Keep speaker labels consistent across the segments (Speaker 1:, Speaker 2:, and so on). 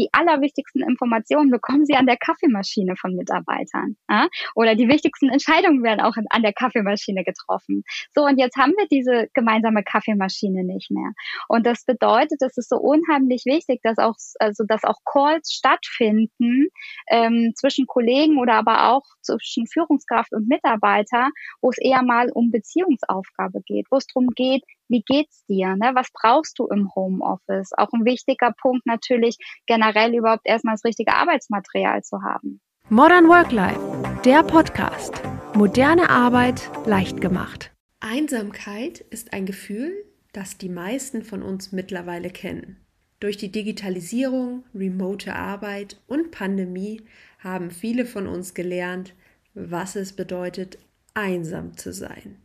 Speaker 1: die allerwichtigsten Informationen bekommen sie an der Kaffeemaschine von Mitarbeitern. Ja? Oder die wichtigsten Entscheidungen werden auch an der Kaffeemaschine getroffen. So, und jetzt haben wir diese gemeinsame Kaffeemaschine nicht mehr. Und das bedeutet, es ist so unheimlich wichtig, dass auch, also, dass auch Calls stattfinden ähm, zwischen Kollegen oder aber auch zwischen Führungskraft und Mitarbeiter, wo es eher mal um Beziehungsaufgabe geht, wo es darum geht, wie geht's dir? Ne? Was brauchst du im Homeoffice? Auch ein wichtiger Punkt natürlich generell überhaupt erstmal das richtige Arbeitsmaterial zu haben.
Speaker 2: Modern Work Life, der Podcast. Moderne Arbeit leicht gemacht. Einsamkeit ist ein Gefühl, das die meisten von uns mittlerweile kennen. Durch die Digitalisierung, remote Arbeit und Pandemie haben viele von uns gelernt, was es bedeutet, einsam zu sein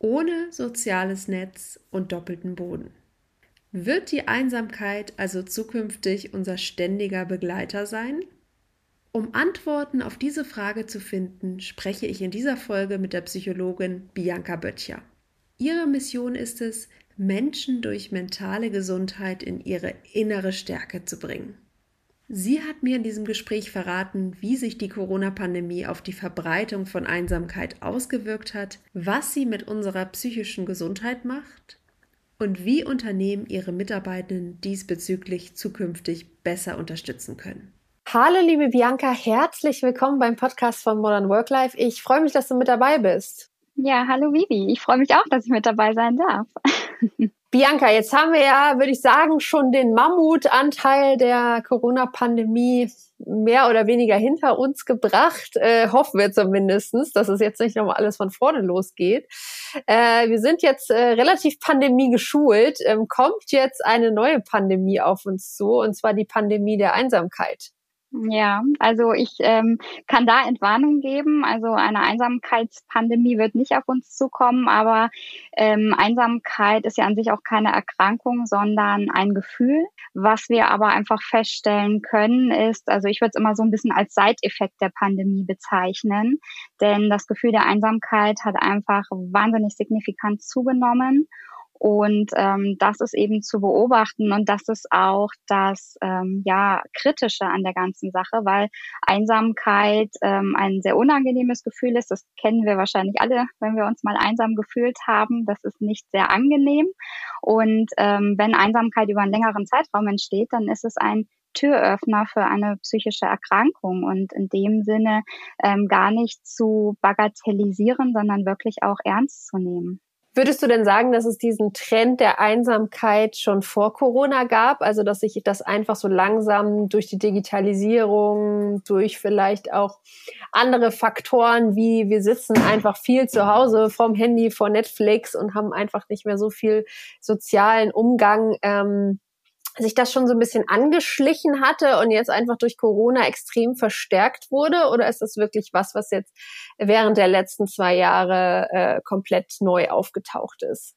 Speaker 2: ohne soziales Netz und doppelten Boden. Wird die Einsamkeit also zukünftig unser ständiger Begleiter sein? Um Antworten auf diese Frage zu finden, spreche ich in dieser Folge mit der Psychologin Bianca Böttcher. Ihre Mission ist es, Menschen durch mentale Gesundheit in ihre innere Stärke zu bringen. Sie hat mir in diesem Gespräch verraten, wie sich die Corona-Pandemie auf die Verbreitung von Einsamkeit ausgewirkt hat, was sie mit unserer psychischen Gesundheit macht und wie Unternehmen ihre Mitarbeitenden diesbezüglich zukünftig besser unterstützen können.
Speaker 3: Hallo, liebe Bianca, herzlich willkommen beim Podcast von Modern Work Life. Ich freue mich, dass du mit dabei bist.
Speaker 1: Ja, hallo Vivi. Ich freue mich auch, dass ich mit dabei sein darf.
Speaker 3: Bianca, jetzt haben wir ja, würde ich sagen, schon den Mammutanteil der Corona-Pandemie mehr oder weniger hinter uns gebracht. Äh, hoffen wir zumindestens, dass es jetzt nicht nochmal alles von vorne losgeht. Äh, wir sind jetzt äh, relativ Pandemie geschult. Ähm, kommt jetzt eine neue Pandemie auf uns zu, und zwar die Pandemie der Einsamkeit.
Speaker 1: Ja, also ich ähm, kann da Entwarnung geben. Also eine Einsamkeitspandemie wird nicht auf uns zukommen, aber ähm, Einsamkeit ist ja an sich auch keine Erkrankung, sondern ein Gefühl. Was wir aber einfach feststellen können, ist, also ich würde es immer so ein bisschen als Seiteffekt der Pandemie bezeichnen, denn das Gefühl der Einsamkeit hat einfach wahnsinnig signifikant zugenommen. Und ähm, das ist eben zu beobachten und das ist auch das ähm, ja kritische an der ganzen Sache, weil Einsamkeit ähm, ein sehr unangenehmes Gefühl ist. Das kennen wir wahrscheinlich alle, wenn wir uns mal einsam gefühlt haben. Das ist nicht sehr angenehm. Und ähm, wenn Einsamkeit über einen längeren Zeitraum entsteht, dann ist es ein Türöffner für eine psychische Erkrankung und in dem Sinne ähm, gar nicht zu bagatellisieren, sondern wirklich auch ernst zu nehmen.
Speaker 3: Würdest du denn sagen, dass es diesen Trend der Einsamkeit schon vor Corona gab? Also, dass sich das einfach so langsam durch die Digitalisierung, durch vielleicht auch andere Faktoren wie wir sitzen einfach viel zu Hause vom Handy, vor Netflix und haben einfach nicht mehr so viel sozialen Umgang, ähm, sich das schon so ein bisschen angeschlichen hatte und jetzt einfach durch Corona extrem verstärkt wurde? Oder ist das wirklich was, was jetzt während der letzten zwei Jahre äh, komplett neu aufgetaucht ist?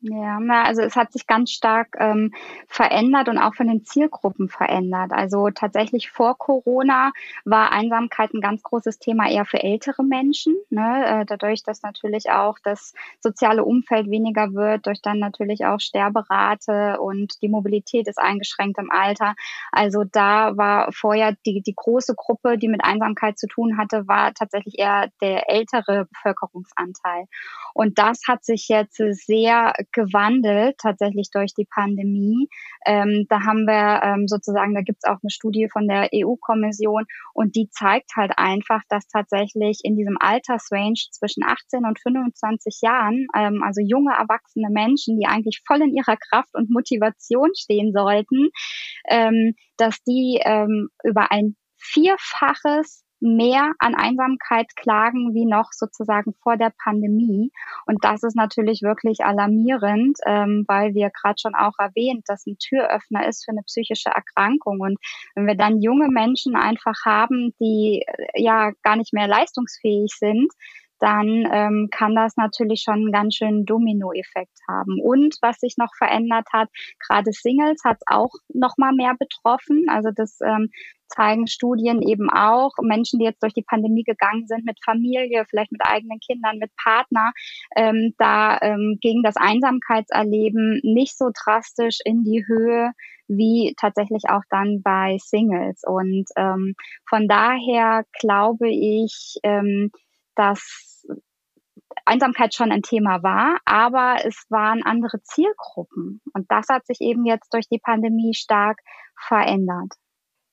Speaker 1: Ja, na, also es hat sich ganz stark ähm, verändert und auch von den Zielgruppen verändert. Also tatsächlich vor Corona war Einsamkeit ein ganz großes Thema eher für ältere Menschen. Ne? Äh, dadurch, dass natürlich auch das soziale Umfeld weniger wird, durch dann natürlich auch Sterberate und die Mobilität ist eingeschränkt im Alter. Also da war vorher die, die große Gruppe, die mit Einsamkeit zu tun hatte, war tatsächlich eher der ältere Bevölkerungsanteil. Und das hat sich jetzt sehr gewandelt, tatsächlich durch die Pandemie. Ähm, da haben wir ähm, sozusagen, da gibt es auch eine Studie von der EU-Kommission und die zeigt halt einfach, dass tatsächlich in diesem Altersrange zwischen 18 und 25 Jahren, ähm, also junge erwachsene Menschen, die eigentlich voll in ihrer Kraft und Motivation stehen sollten, ähm, dass die ähm, über ein Vierfaches mehr an Einsamkeit klagen wie noch sozusagen vor der Pandemie. Und das ist natürlich wirklich alarmierend, ähm, weil wir gerade schon auch erwähnt, dass ein Türöffner ist für eine psychische Erkrankung. Und wenn wir dann junge Menschen einfach haben, die äh, ja gar nicht mehr leistungsfähig sind, dann ähm, kann das natürlich schon einen ganz schönen Dominoeffekt haben. Und was sich noch verändert hat, gerade Singles hat es auch noch mal mehr betroffen. Also das ähm, zeigen Studien eben auch. Menschen, die jetzt durch die Pandemie gegangen sind mit Familie, vielleicht mit eigenen Kindern, mit Partner, ähm, da ähm, ging das Einsamkeitserleben nicht so drastisch in die Höhe wie tatsächlich auch dann bei Singles. Und ähm, von daher glaube ich, ähm, dass Einsamkeit schon ein Thema war, aber es waren andere Zielgruppen. Und das hat sich eben jetzt durch die Pandemie stark verändert.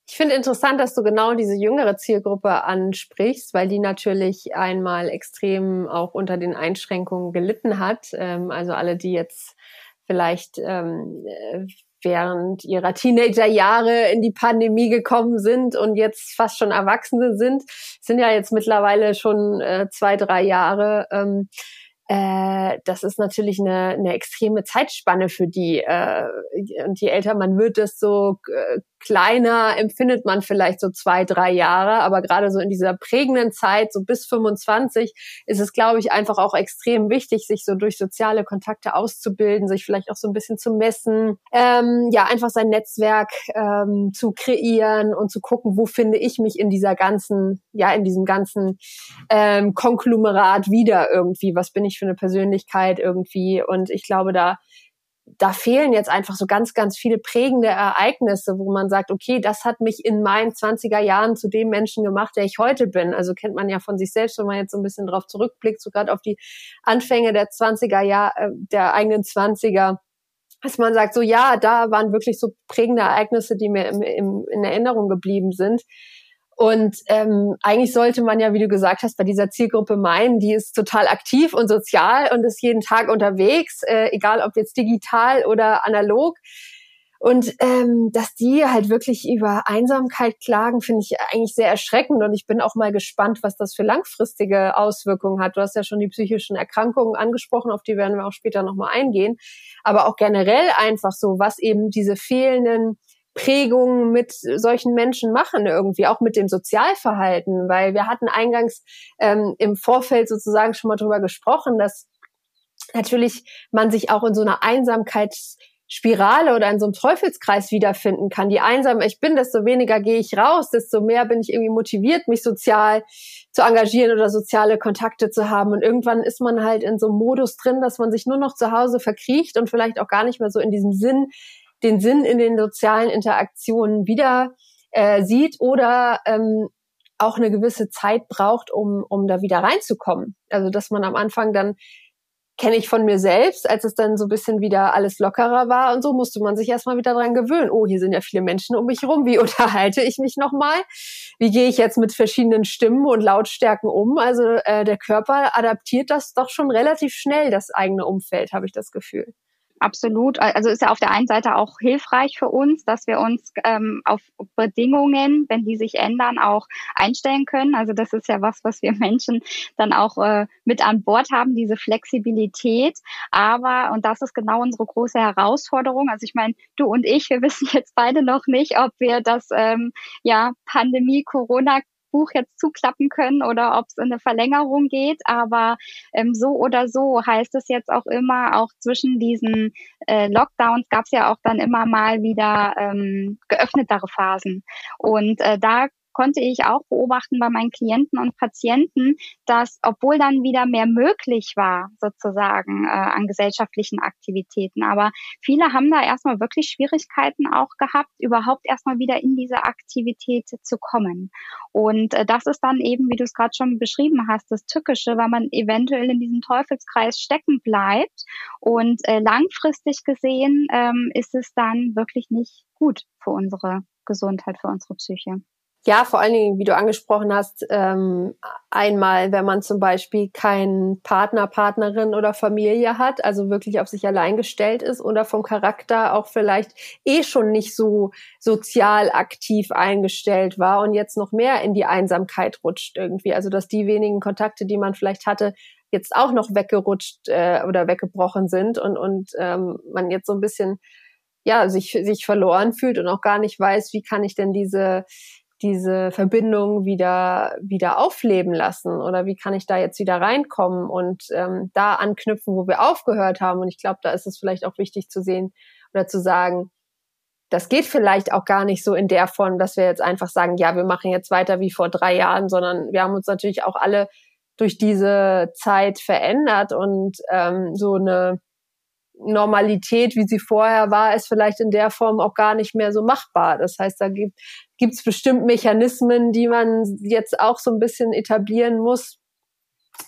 Speaker 3: Ich finde interessant, dass du genau diese jüngere Zielgruppe ansprichst, weil die natürlich einmal extrem auch unter den Einschränkungen gelitten hat. Ähm, also alle, die jetzt vielleicht ähm, äh, während ihrer Teenagerjahre in die Pandemie gekommen sind und jetzt fast schon Erwachsene sind, sind ja jetzt mittlerweile schon äh, zwei, drei Jahre. Ähm, äh, das ist natürlich eine, eine extreme Zeitspanne für die. Äh, und je älter man wird, desto äh, kleiner empfindet man vielleicht so zwei, drei Jahre. Aber gerade so in dieser prägenden Zeit, so bis 25, ist es, glaube ich, einfach auch extrem wichtig, sich so durch soziale Kontakte auszubilden, sich vielleicht auch so ein bisschen zu messen, ähm, ja, einfach sein Netzwerk ähm, zu kreieren und zu gucken, wo finde ich mich in dieser ganzen, ja, in diesem ganzen ähm, Konglomerat wieder irgendwie, was bin ich für eine Persönlichkeit irgendwie. Und ich glaube, da da fehlen jetzt einfach so ganz, ganz viele prägende Ereignisse, wo man sagt, okay, das hat mich in meinen 20er Jahren zu dem Menschen gemacht, der ich heute bin. Also kennt man ja von sich selbst, wenn man jetzt so ein bisschen drauf zurückblickt, so gerade auf die Anfänge der 20er Jahre, äh, der eigenen 20er, dass man sagt, so ja, da waren wirklich so prägende Ereignisse, die mir im, im, in Erinnerung geblieben sind. Und ähm, eigentlich sollte man ja, wie du gesagt hast, bei dieser Zielgruppe meinen, die ist total aktiv und sozial und ist jeden Tag unterwegs, äh, egal ob jetzt digital oder analog. Und ähm, dass die halt wirklich über Einsamkeit klagen, finde ich eigentlich sehr erschreckend. Und ich bin auch mal gespannt, was das für langfristige Auswirkungen hat. Du hast ja schon die psychischen Erkrankungen angesprochen, auf die werden wir auch später nochmal eingehen. Aber auch generell einfach so, was eben diese fehlenden Prägungen mit solchen Menschen machen irgendwie, auch mit dem Sozialverhalten, weil wir hatten eingangs ähm, im Vorfeld sozusagen schon mal drüber gesprochen, dass natürlich man sich auch in so einer Einsamkeitsspirale oder in so einem Teufelskreis wiederfinden kann. Je einsamer ich bin, desto weniger gehe ich raus, desto mehr bin ich irgendwie motiviert, mich sozial zu engagieren oder soziale Kontakte zu haben. Und irgendwann ist man halt in so einem Modus drin, dass man sich nur noch zu Hause verkriecht und vielleicht auch gar nicht mehr so in diesem Sinn den Sinn in den sozialen Interaktionen wieder äh, sieht oder ähm, auch eine gewisse Zeit braucht, um, um da wieder reinzukommen. Also dass man am Anfang dann kenne ich von mir selbst, als es dann so ein bisschen wieder alles lockerer war und so, musste man sich erstmal wieder dran gewöhnen. Oh, hier sind ja viele Menschen um mich rum. Wie unterhalte ich mich nochmal? Wie gehe ich jetzt mit verschiedenen Stimmen und Lautstärken um? Also äh, der Körper adaptiert das doch schon relativ schnell, das eigene Umfeld, habe ich das Gefühl
Speaker 1: absolut. Also ist ja auf der einen Seite auch hilfreich für uns, dass wir uns ähm, auf Bedingungen, wenn die sich ändern, auch einstellen können. Also das ist ja was, was wir Menschen dann auch äh, mit an Bord haben, diese Flexibilität. Aber, und das ist genau unsere große Herausforderung. Also ich meine, du und ich, wir wissen jetzt beide noch nicht, ob wir das ähm, ja Pandemie, Corona Buch jetzt zuklappen können oder ob es in eine Verlängerung geht. Aber ähm, so oder so heißt es jetzt auch immer, auch zwischen diesen äh, Lockdowns gab es ja auch dann immer mal wieder ähm, geöffnetere Phasen. Und äh, da konnte ich auch beobachten bei meinen Klienten und Patienten, dass obwohl dann wieder mehr möglich war, sozusagen äh, an gesellschaftlichen Aktivitäten, aber viele haben da erstmal wirklich Schwierigkeiten auch gehabt, überhaupt erstmal wieder in diese Aktivität zu kommen. Und äh, das ist dann eben, wie du es gerade schon beschrieben hast, das Tückische, weil man eventuell in diesem Teufelskreis stecken bleibt. Und äh, langfristig gesehen ähm, ist es dann wirklich nicht gut für unsere Gesundheit, für unsere Psyche.
Speaker 3: Ja, vor allen Dingen, wie du angesprochen hast, ähm, einmal, wenn man zum Beispiel keinen Partner, Partnerin oder Familie hat, also wirklich auf sich allein gestellt ist oder vom Charakter auch vielleicht eh schon nicht so sozial aktiv eingestellt war und jetzt noch mehr in die Einsamkeit rutscht irgendwie. Also dass die wenigen Kontakte, die man vielleicht hatte, jetzt auch noch weggerutscht äh, oder weggebrochen sind und, und ähm, man jetzt so ein bisschen ja, sich, sich verloren fühlt und auch gar nicht weiß, wie kann ich denn diese diese Verbindung wieder wieder aufleben lassen oder wie kann ich da jetzt wieder reinkommen und ähm, da anknüpfen, wo wir aufgehört haben. Und ich glaube, da ist es vielleicht auch wichtig zu sehen oder zu sagen, das geht vielleicht auch gar nicht so in der Form, dass wir jetzt einfach sagen, ja, wir machen jetzt weiter wie vor drei Jahren, sondern wir haben uns natürlich auch alle durch diese Zeit verändert und ähm, so eine Normalität, wie sie vorher war, ist vielleicht in der Form auch gar nicht mehr so machbar. Das heißt, da gibt es bestimmt Mechanismen, die man jetzt auch so ein bisschen etablieren muss,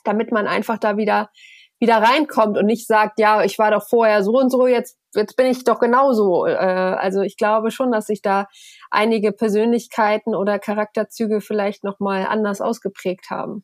Speaker 3: damit man einfach da wieder wieder reinkommt und nicht sagt, ja, ich war doch vorher so und so, jetzt jetzt bin ich doch genauso. Äh, also ich glaube schon, dass sich da einige Persönlichkeiten oder Charakterzüge vielleicht noch mal anders ausgeprägt haben.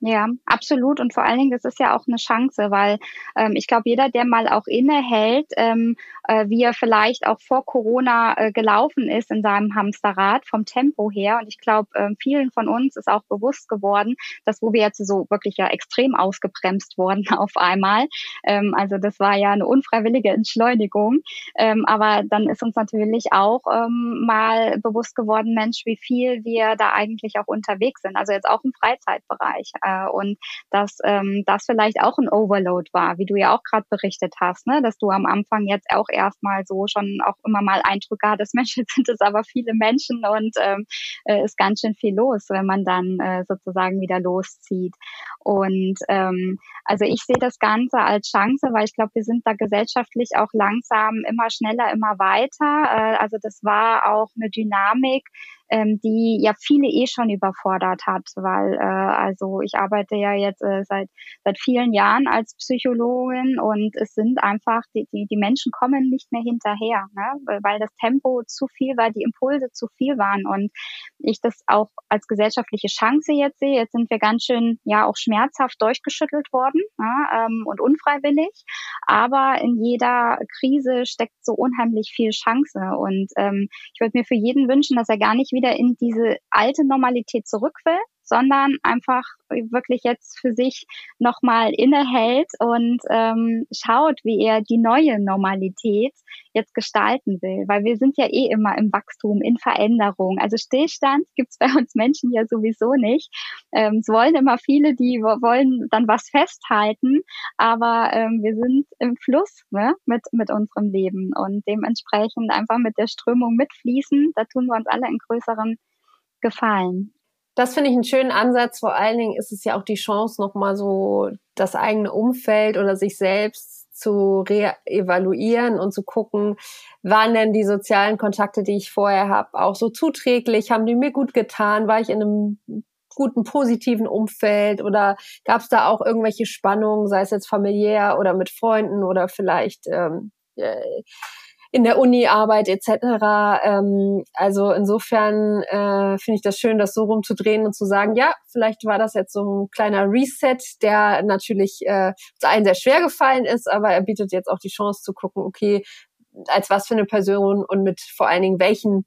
Speaker 1: Ja, absolut. Und vor allen Dingen, das ist ja auch eine Chance, weil ähm, ich glaube, jeder, der mal auch innehält, ähm, äh, wie er vielleicht auch vor Corona äh, gelaufen ist in seinem Hamsterrad vom Tempo her. Und ich glaube, ähm, vielen von uns ist auch bewusst geworden, dass wo wir jetzt so wirklich ja extrem ausgebremst wurden auf einmal. Ähm, also das war ja eine unfreiwillige Entschleunigung. Ähm, aber dann ist uns natürlich auch ähm, mal bewusst geworden, Mensch, wie viel wir da eigentlich auch unterwegs sind. Also jetzt auch im Freizeitbereich äh, und dass ähm, das vielleicht auch ein Overload war, wie du ja auch gerade berichtet hast, ne? dass du am Anfang jetzt auch erstmal so schon auch immer mal Eindrücke hattest, Mensch, jetzt sind es aber viele Menschen und ähm, äh, ist ganz schön viel los, wenn man dann äh, sozusagen wieder loszieht. Und ähm, also ich sehe das Ganze als Chance, weil ich glaube, wir sind da gesellschaftlich auch langsam immer schneller, immer weiter. Äh, also das war auch eine Dynamik, ähm, die ja viele eh schon überfordert hat, weil äh, also ich arbeite ja jetzt äh, seit seit vielen Jahren als Psychologin und es sind einfach die die, die Menschen kommen nicht mehr hinterher, ne? weil das Tempo zu viel war, die Impulse zu viel waren und ich das auch als gesellschaftliche Chance jetzt sehe. Jetzt sind wir ganz schön ja auch schmerzhaft durchgeschüttelt worden ne? ähm, und unfreiwillig, aber in jeder Krise steckt so unheimlich viel Chance und ähm, ich würde mir für jeden wünschen, dass er gar nicht wieder in diese alte Normalität zurück will, sondern einfach wirklich jetzt für sich nochmal innehält und ähm, schaut, wie er die neue Normalität jetzt gestalten will. Weil wir sind ja eh immer im Wachstum, in Veränderung. Also Stillstand gibt's bei uns Menschen ja sowieso nicht. Ähm, es wollen immer viele, die wollen dann was festhalten, aber ähm, wir sind im Fluss ne, mit, mit unserem Leben und dementsprechend einfach mit der Strömung mitfließen. Da tun wir uns alle in größeren Gefallen
Speaker 3: das finde ich einen schönen Ansatz. Vor allen Dingen ist es ja auch die Chance, nochmal so das eigene Umfeld oder sich selbst zu re-evaluieren und zu gucken, waren denn die sozialen Kontakte, die ich vorher habe, auch so zuträglich? Haben die mir gut getan? War ich in einem guten, positiven Umfeld oder gab es da auch irgendwelche Spannungen, sei es jetzt familiär oder mit Freunden oder vielleicht ähm, äh, in der Uni-Arbeit etc. Ähm, also insofern äh, finde ich das schön, das so rumzudrehen und zu sagen, ja, vielleicht war das jetzt so ein kleiner Reset, der natürlich äh, zu allen sehr schwer gefallen ist, aber er bietet jetzt auch die Chance zu gucken, okay, als was für eine Person und mit vor allen Dingen welchen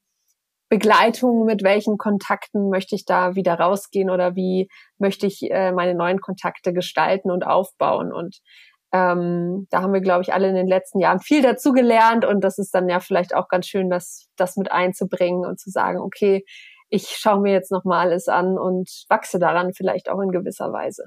Speaker 3: Begleitungen, mit welchen Kontakten möchte ich da wieder rausgehen oder wie möchte ich äh, meine neuen Kontakte gestalten und aufbauen. Und ähm, da haben wir, glaube ich, alle in den letzten Jahren viel dazu gelernt und das ist dann ja vielleicht auch ganz schön, das, das mit einzubringen und zu sagen, okay, ich schaue mir jetzt nochmal alles an und wachse daran vielleicht auch in gewisser Weise.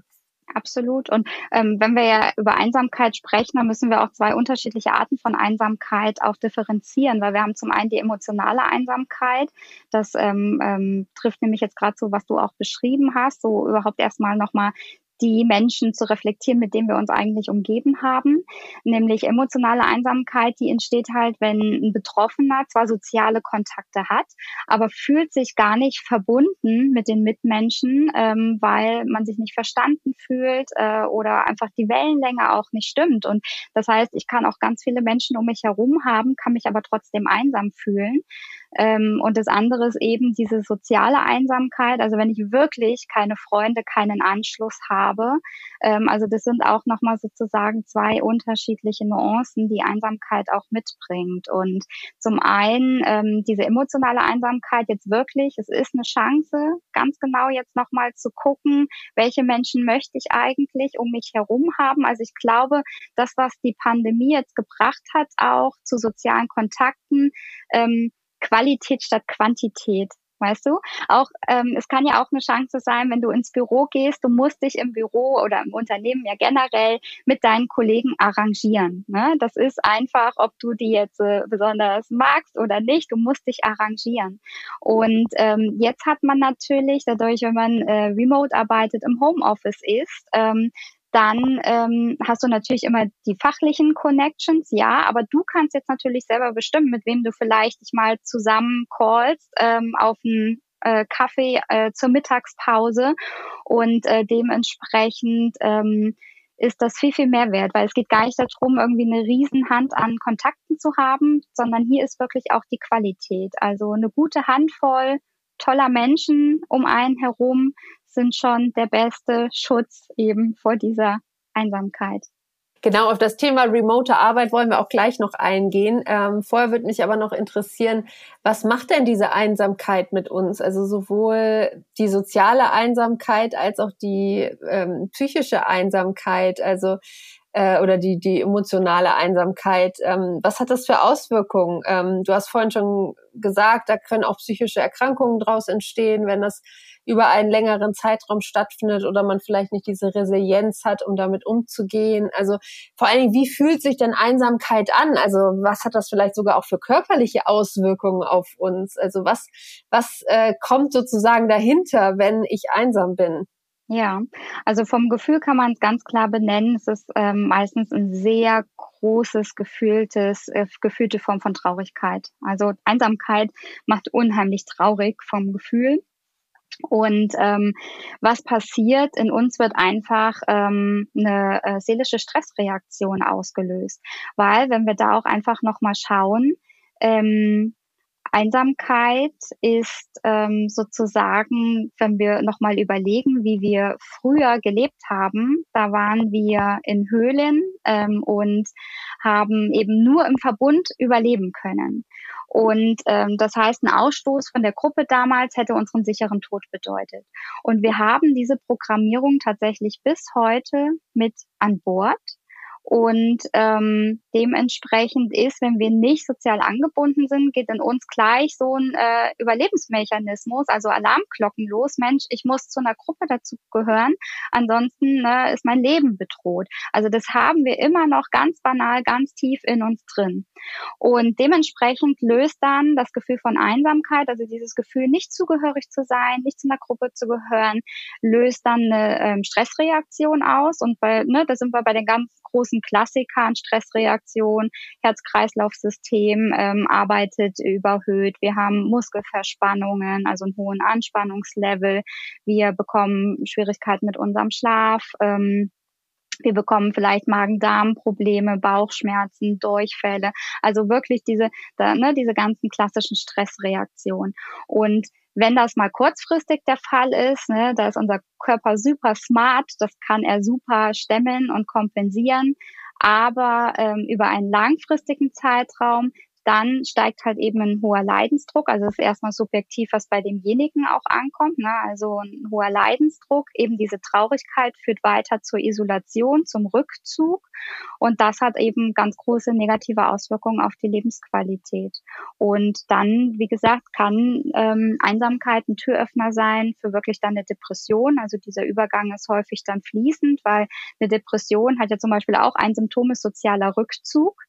Speaker 1: Absolut. Und ähm, wenn wir ja über Einsamkeit sprechen, dann müssen wir auch zwei unterschiedliche Arten von Einsamkeit auch differenzieren, weil wir haben zum einen die emotionale Einsamkeit. Das ähm, ähm, trifft nämlich jetzt gerade so, was du auch beschrieben hast, so überhaupt erstmal nochmal die Menschen zu reflektieren, mit denen wir uns eigentlich umgeben haben. Nämlich emotionale Einsamkeit, die entsteht halt, wenn ein Betroffener zwar soziale Kontakte hat, aber fühlt sich gar nicht verbunden mit den Mitmenschen, ähm, weil man sich nicht verstanden fühlt äh, oder einfach die Wellenlänge auch nicht stimmt. Und das heißt, ich kann auch ganz viele Menschen um mich herum haben, kann mich aber trotzdem einsam fühlen. Ähm, und das andere ist eben diese soziale Einsamkeit. Also wenn ich wirklich keine Freunde, keinen Anschluss habe. Ähm, also das sind auch nochmal sozusagen zwei unterschiedliche Nuancen, die Einsamkeit auch mitbringt. Und zum einen ähm, diese emotionale Einsamkeit jetzt wirklich, es ist eine Chance, ganz genau jetzt nochmal zu gucken, welche Menschen möchte ich eigentlich um mich herum haben. Also ich glaube, das, was die Pandemie jetzt gebracht hat, auch zu sozialen Kontakten, ähm, Qualität statt Quantität. Weißt du? Auch ähm, es kann ja auch eine Chance sein, wenn du ins Büro gehst, du musst dich im Büro oder im Unternehmen ja generell mit deinen Kollegen arrangieren. Ne? Das ist einfach, ob du die jetzt äh, besonders magst oder nicht, du musst dich arrangieren. Und ähm, jetzt hat man natürlich dadurch, wenn man äh, remote arbeitet, im Homeoffice ist, ähm, dann ähm, hast du natürlich immer die fachlichen Connections, ja, aber du kannst jetzt natürlich selber bestimmen, mit wem du vielleicht dich mal zusammen callst ähm, auf einen äh, Kaffee äh, zur Mittagspause und äh, dementsprechend ähm, ist das viel, viel mehr wert, weil es geht gar nicht darum, irgendwie eine Riesenhand an Kontakten zu haben, sondern hier ist wirklich auch die Qualität. Also eine gute Handvoll toller Menschen um einen herum sind schon der beste Schutz eben vor dieser Einsamkeit.
Speaker 3: Genau, auf das Thema remote Arbeit wollen wir auch gleich noch eingehen. Ähm, vorher würde mich aber noch interessieren, was macht denn diese Einsamkeit mit uns? Also sowohl die soziale Einsamkeit als auch die ähm, psychische Einsamkeit, also äh, oder die, die emotionale Einsamkeit. Ähm, was hat das für Auswirkungen? Ähm, du hast vorhin schon gesagt, da können auch psychische Erkrankungen draus entstehen, wenn das über einen längeren Zeitraum stattfindet oder man vielleicht nicht diese Resilienz hat, um damit umzugehen. Also vor allen Dingen, wie fühlt sich denn Einsamkeit an? Also was hat das vielleicht sogar auch für körperliche Auswirkungen auf uns? Also was, was äh, kommt sozusagen dahinter, wenn ich einsam bin?
Speaker 1: Ja, also vom Gefühl kann man es ganz klar benennen. Es ist ähm, meistens ein sehr großes, gefühltes, äh, gefühlte Form von Traurigkeit. Also Einsamkeit macht unheimlich traurig vom Gefühl. Und ähm, was passiert? In uns wird einfach ähm, eine äh, seelische Stressreaktion ausgelöst, weil wenn wir da auch einfach noch mal schauen, ähm, Einsamkeit ist ähm, sozusagen, wenn wir nochmal überlegen, wie wir früher gelebt haben, da waren wir in Höhlen ähm, und haben eben nur im Verbund überleben können. Und ähm, das heißt, ein Ausstoß von der Gruppe damals hätte unseren sicheren Tod bedeutet. Und wir haben diese Programmierung tatsächlich bis heute mit an Bord. Und ähm, dementsprechend ist, wenn wir nicht sozial angebunden sind, geht in uns gleich so ein äh, Überlebensmechanismus, also Alarmglocken los. Mensch, ich muss zu einer Gruppe dazu gehören, ansonsten ne, ist mein Leben bedroht. Also das haben wir immer noch ganz banal, ganz tief in uns drin. Und dementsprechend löst dann das Gefühl von Einsamkeit, also dieses Gefühl, nicht zugehörig zu sein, nicht zu einer Gruppe zu gehören, löst dann eine ähm, Stressreaktion aus. Und bei, ne, da sind wir bei den ganz großen Klassikern, Stressreaktion, Herz-Kreislauf-System ähm, arbeitet überhöht. Wir haben Muskelverspannungen, also einen hohen Anspannungslevel. Wir bekommen Schwierigkeiten mit unserem Schlaf. Ähm, wir bekommen vielleicht Magen-Darm-Probleme, Bauchschmerzen, Durchfälle. Also wirklich diese, da, ne, diese ganzen klassischen Stressreaktionen. Und wenn das mal kurzfristig der Fall ist, ne, da ist unser Körper super smart, das kann er super stemmen und kompensieren. Aber ähm, über einen langfristigen Zeitraum dann steigt halt eben ein hoher Leidensdruck. Also es ist erstmal subjektiv, was bei demjenigen auch ankommt. Ne? Also ein hoher Leidensdruck, eben diese Traurigkeit führt weiter zur Isolation, zum Rückzug. Und das hat eben ganz große negative Auswirkungen auf die Lebensqualität. Und dann, wie gesagt, kann ähm, Einsamkeit ein Türöffner sein für wirklich dann eine Depression. Also dieser Übergang ist häufig dann fließend, weil eine Depression hat ja zum Beispiel auch ein Symptom ist sozialer Rückzug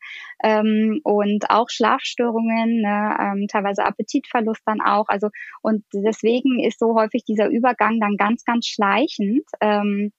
Speaker 1: ähm, und auch Schlafstörungen, ne, ähm, teilweise Appetitverlust dann auch. Also und deswegen ist so häufig dieser Übergang dann ganz, ganz schleichend. Ähm,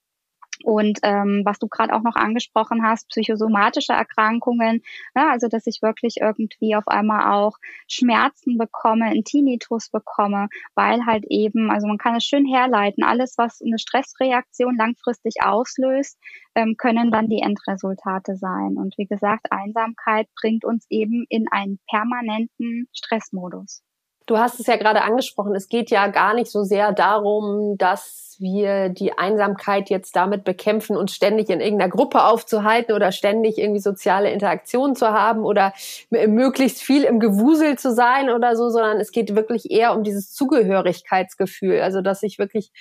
Speaker 1: und ähm, was du gerade auch noch angesprochen hast, psychosomatische Erkrankungen, ja, also dass ich wirklich irgendwie auf einmal auch Schmerzen bekomme, einen Tinnitus bekomme, weil halt eben, also man kann es schön herleiten, alles, was eine Stressreaktion langfristig auslöst, ähm, können dann die Endresultate sein. Und wie gesagt, Einsamkeit bringt uns eben in einen permanenten Stressmodus.
Speaker 3: Du hast es ja gerade angesprochen, es geht ja gar nicht so sehr darum, dass wir die Einsamkeit jetzt damit bekämpfen, uns ständig in irgendeiner Gruppe aufzuhalten oder ständig irgendwie soziale Interaktionen zu haben oder möglichst viel im Gewusel zu sein oder so, sondern es geht wirklich eher um dieses Zugehörigkeitsgefühl. Also, dass ich wirklich,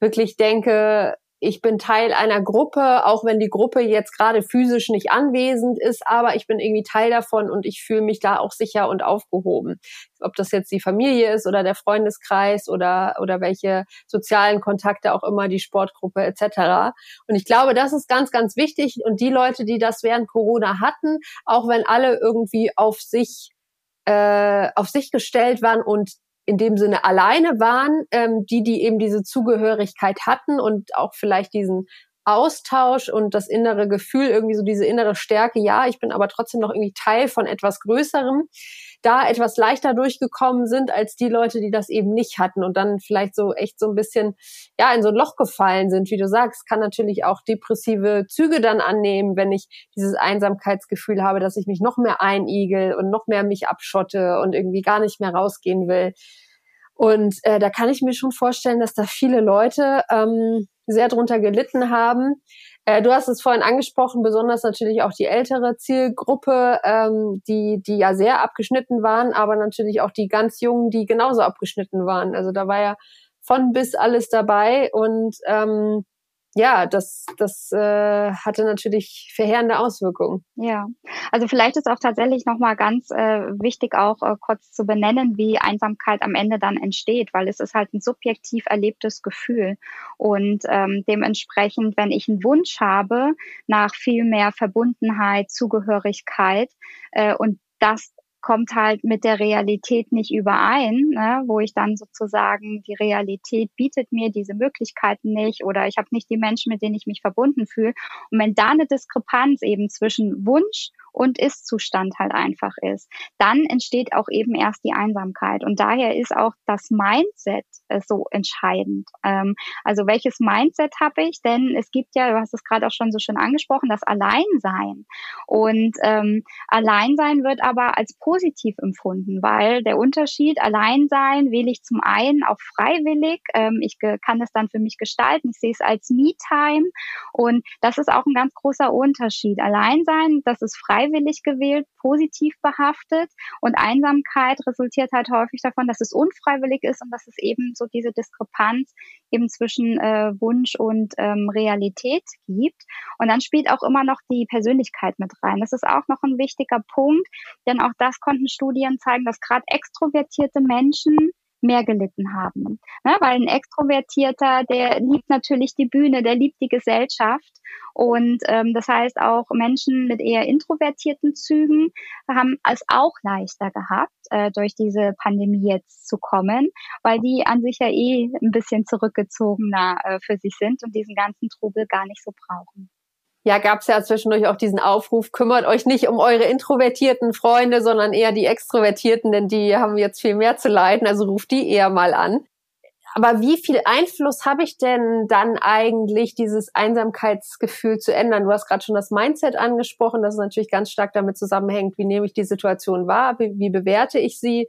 Speaker 3: wirklich denke, ich bin Teil einer Gruppe, auch wenn die Gruppe jetzt gerade physisch nicht anwesend ist, aber ich bin irgendwie Teil davon und ich fühle mich da auch sicher und aufgehoben. Ob das jetzt die Familie ist oder der Freundeskreis oder, oder welche sozialen Kontakte auch immer, die Sportgruppe etc. Und ich glaube, das ist ganz, ganz wichtig. Und die Leute, die das während Corona hatten, auch wenn alle irgendwie auf sich äh, auf sich gestellt waren und in dem Sinne alleine waren, ähm, die, die eben diese Zugehörigkeit hatten und auch vielleicht diesen Austausch und das innere Gefühl, irgendwie so diese innere Stärke, ja, ich bin aber trotzdem noch irgendwie Teil von etwas Größerem, da etwas leichter durchgekommen sind als die Leute, die das eben nicht hatten und dann vielleicht so echt so ein bisschen, ja, in so ein Loch gefallen sind, wie du sagst, kann natürlich auch depressive Züge dann annehmen, wenn ich dieses Einsamkeitsgefühl habe, dass ich mich noch mehr einigel und noch mehr mich abschotte und irgendwie gar nicht mehr rausgehen will. Und äh, da kann ich mir schon vorstellen, dass da viele Leute ähm, sehr drunter gelitten haben. Äh, du hast es vorhin angesprochen, besonders natürlich auch die ältere Zielgruppe, ähm, die, die ja sehr abgeschnitten waren, aber natürlich auch die ganz Jungen, die genauso abgeschnitten waren. Also da war ja von bis alles dabei und ähm, ja, das, das äh, hatte natürlich verheerende Auswirkungen.
Speaker 1: Ja, also vielleicht ist auch tatsächlich nochmal ganz äh, wichtig, auch äh, kurz zu benennen, wie Einsamkeit am Ende dann entsteht, weil es ist halt ein subjektiv erlebtes Gefühl. Und ähm, dementsprechend, wenn ich einen Wunsch habe nach viel mehr Verbundenheit, Zugehörigkeit äh, und das kommt halt mit der Realität nicht überein, ne, wo ich dann sozusagen die Realität bietet mir diese Möglichkeiten nicht oder ich habe nicht die Menschen, mit denen ich mich verbunden fühle. Und wenn da eine Diskrepanz eben zwischen Wunsch und Ist-Zustand halt einfach ist, dann entsteht auch eben erst die Einsamkeit. Und daher ist auch das Mindset äh, so entscheidend. Ähm, also welches Mindset habe ich? Denn es gibt ja, du hast es gerade auch schon so schön angesprochen, das Alleinsein. Und ähm, Alleinsein wird aber als positiv empfunden, weil der Unterschied Alleinsein wähle ich zum einen auch freiwillig. Ähm, ich kann es dann für mich gestalten. Ich sehe es als Me-Time. Und das ist auch ein ganz großer Unterschied. Alleinsein, das ist freiwillig freiwillig gewählt, positiv behaftet und Einsamkeit resultiert halt häufig davon, dass es unfreiwillig ist und dass es eben so diese Diskrepanz eben zwischen äh, Wunsch und ähm, Realität gibt. Und dann spielt auch immer noch die Persönlichkeit mit rein. Das ist auch noch ein wichtiger Punkt, denn auch das konnten Studien zeigen, dass gerade extrovertierte Menschen mehr gelitten haben. Ne? Weil ein Extrovertierter, der liebt natürlich die Bühne, der liebt die Gesellschaft. Und ähm, das heißt, auch Menschen mit eher introvertierten Zügen haben es auch leichter gehabt, äh, durch diese Pandemie jetzt zu kommen, weil die an sich ja eh ein bisschen zurückgezogener äh, für sich sind und diesen ganzen Trubel gar nicht so brauchen
Speaker 3: ja, gab es ja zwischendurch auch diesen Aufruf, kümmert euch nicht um eure introvertierten Freunde, sondern eher die extrovertierten, denn die haben jetzt viel mehr zu leiden, also ruft die eher mal an. Aber wie viel Einfluss habe ich denn dann eigentlich, dieses Einsamkeitsgefühl zu ändern? Du hast gerade schon das Mindset angesprochen, das natürlich ganz stark damit zusammenhängt, wie nehme ich die Situation wahr, wie, wie bewerte ich sie,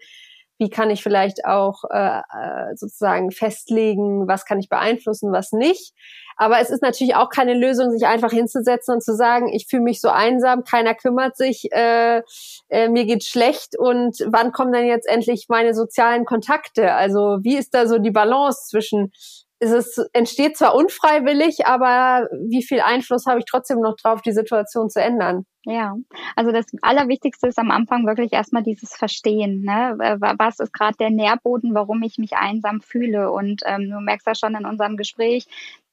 Speaker 3: wie kann ich vielleicht auch äh, äh sozusagen festlegen, was kann ich beeinflussen, was nicht. Aber es ist natürlich auch keine Lösung, sich einfach hinzusetzen und zu sagen, ich fühle mich so einsam, keiner kümmert sich, äh, äh, mir geht's schlecht und wann kommen denn jetzt endlich meine sozialen Kontakte? Also wie ist da so die Balance zwischen es ist, entsteht zwar unfreiwillig, aber wie viel Einfluss habe ich trotzdem noch drauf, die Situation zu ändern?
Speaker 1: Ja, also das Allerwichtigste ist am Anfang wirklich erstmal dieses Verstehen. Ne? Was ist gerade der Nährboden, warum ich mich einsam fühle? Und ähm, du merkst ja schon in unserem Gespräch,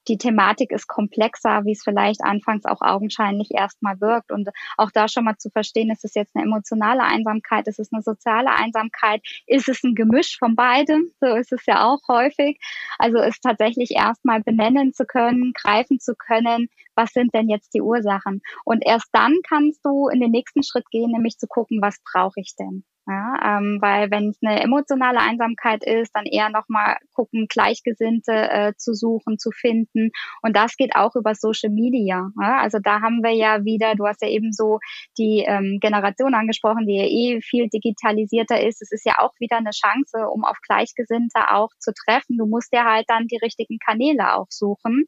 Speaker 1: die Thematik ist komplexer, wie es vielleicht anfangs auch augenscheinlich erstmal wirkt. Und auch da schon mal zu verstehen, ist es jetzt eine emotionale Einsamkeit, ist es eine soziale Einsamkeit, ist es ein Gemisch von beidem? So ist es ja auch häufig. Also ist tatsächlich erstmal benennen zu können, greifen zu können, was sind denn jetzt die Ursachen? Und erst dann kannst du in den nächsten Schritt gehen, nämlich zu gucken, was brauche ich denn? Ja, ähm, weil wenn es eine emotionale Einsamkeit ist, dann eher nochmal gucken, Gleichgesinnte äh, zu suchen, zu finden. Und das geht auch über Social Media. Ja? Also da haben wir ja wieder, du hast ja eben so die ähm, Generation angesprochen, die ja eh viel digitalisierter ist. Es ist ja auch wieder eine Chance, um auf Gleichgesinnte auch zu treffen. Du musst ja halt dann die richtigen Kanäle auch suchen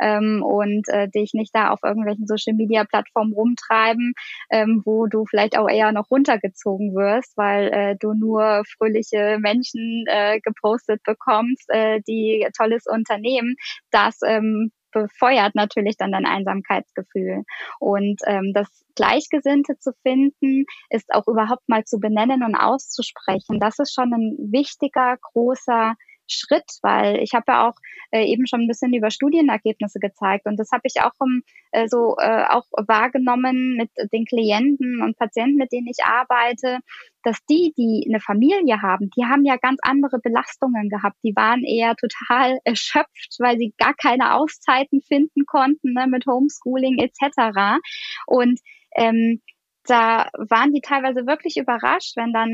Speaker 1: ähm, und äh, dich nicht da auf irgendwelchen Social Media Plattformen rumtreiben, ähm, wo du vielleicht auch eher noch runtergezogen wirst weil äh, du nur fröhliche Menschen äh, gepostet bekommst, äh, die tolles Unternehmen, das ähm, befeuert natürlich dann dein Einsamkeitsgefühl. Und ähm, das Gleichgesinnte zu finden, ist auch überhaupt mal zu benennen und auszusprechen. Das ist schon ein wichtiger, großer Schritt, weil ich habe ja auch äh, eben schon ein bisschen über Studienergebnisse gezeigt und das habe ich auch um, äh, so äh, auch wahrgenommen mit den Klienten und Patienten, mit denen ich arbeite, dass die, die eine Familie haben, die haben ja ganz andere Belastungen gehabt. Die waren eher total erschöpft, weil sie gar keine Auszeiten finden konnten ne, mit Homeschooling etc. Und ähm, da waren die teilweise wirklich überrascht, wenn dann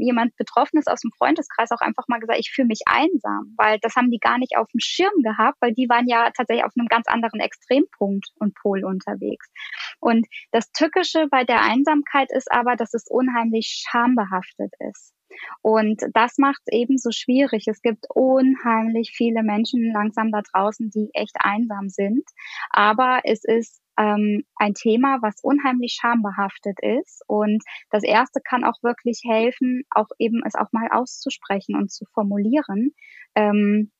Speaker 1: jemand Betroffenes aus dem Freundeskreis auch einfach mal gesagt, ich fühle mich einsam, weil das haben die gar nicht auf dem Schirm gehabt, weil die waren ja tatsächlich auf einem ganz anderen Extrempunkt und Pol unterwegs. Und das Tückische bei der Einsamkeit ist aber, dass es unheimlich schambehaftet ist. Und das macht es eben so schwierig. Es gibt unheimlich viele Menschen langsam da draußen, die echt einsam sind. Aber es ist ähm, ein Thema, was unheimlich schambehaftet ist. Und das erste kann auch wirklich helfen, auch eben es auch mal auszusprechen und zu formulieren. Ähm,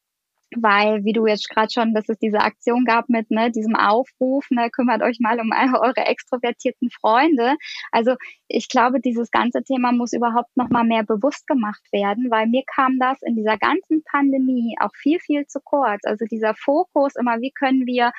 Speaker 1: weil, wie du jetzt gerade schon, dass es diese Aktion gab mit ne, diesem Aufruf, ne, kümmert euch mal um eure extrovertierten Freunde. Also ich glaube, dieses ganze Thema muss überhaupt noch mal mehr bewusst gemacht werden, weil mir kam das in dieser ganzen Pandemie auch viel, viel zu kurz. Also dieser Fokus immer, wie können wir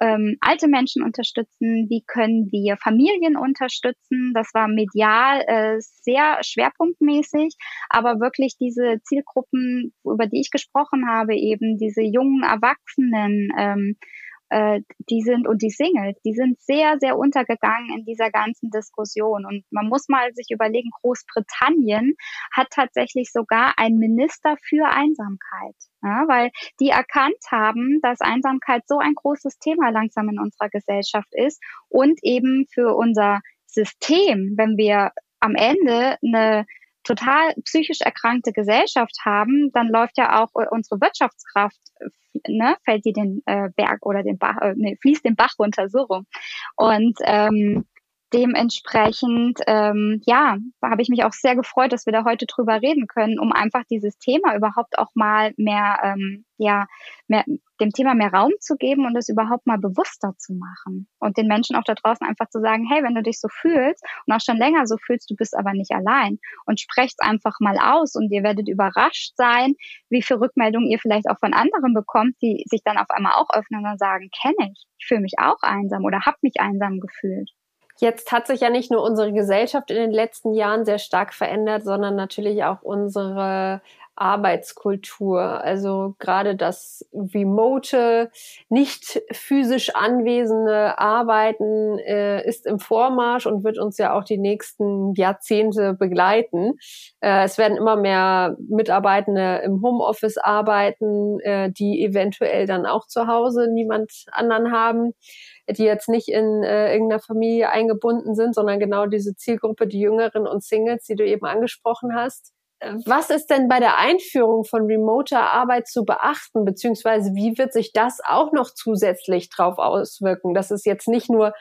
Speaker 1: ähm, alte Menschen unterstützen, wie können wir Familien unterstützen. Das war medial äh, sehr schwerpunktmäßig, aber wirklich diese Zielgruppen, über die ich gesprochen habe, eben diese jungen Erwachsenen, ähm, äh, die sind und die Singles, die sind sehr, sehr untergegangen in dieser ganzen Diskussion. Und man muss mal sich überlegen, Großbritannien hat tatsächlich sogar einen Minister für Einsamkeit, ja, weil die erkannt haben, dass Einsamkeit so ein großes Thema langsam in unserer Gesellschaft ist und eben für unser System, wenn wir am Ende eine total psychisch erkrankte Gesellschaft haben, dann läuft ja auch äh, unsere Wirtschaftskraft, ne, fällt die den äh, Berg oder den Bach, äh, nee, fließt den Bach runter so rum. Und ähm, dementsprechend, ähm, ja, habe ich mich auch sehr gefreut, dass wir da heute drüber reden können, um einfach dieses Thema überhaupt auch mal mehr, ähm, ja, mehr, dem Thema mehr Raum zu geben und es überhaupt mal bewusster zu machen und den Menschen auch da draußen einfach zu sagen, hey, wenn du dich so fühlst und auch schon länger so fühlst, du bist aber nicht allein und sprecht's einfach mal aus und ihr werdet überrascht sein, wie viel Rückmeldungen ihr vielleicht auch von anderen bekommt, die sich dann auf einmal auch öffnen und sagen, kenne ich, ich fühle mich auch einsam oder habe mich einsam gefühlt.
Speaker 3: Jetzt hat sich ja nicht nur unsere Gesellschaft in den letzten Jahren sehr stark verändert, sondern natürlich auch unsere Arbeitskultur. Also gerade das remote, nicht physisch anwesende Arbeiten äh, ist im Vormarsch und wird uns ja auch die nächsten Jahrzehnte begleiten. Äh, es werden immer mehr Mitarbeitende im Homeoffice arbeiten, äh, die eventuell dann auch zu Hause niemand anderen haben die jetzt nicht in äh, irgendeiner Familie eingebunden sind, sondern genau diese Zielgruppe, die Jüngeren und Singles, die du eben angesprochen hast. Was ist denn bei der Einführung von remoter Arbeit zu beachten, beziehungsweise wie wird sich das auch noch zusätzlich drauf auswirken, dass es jetzt nicht nur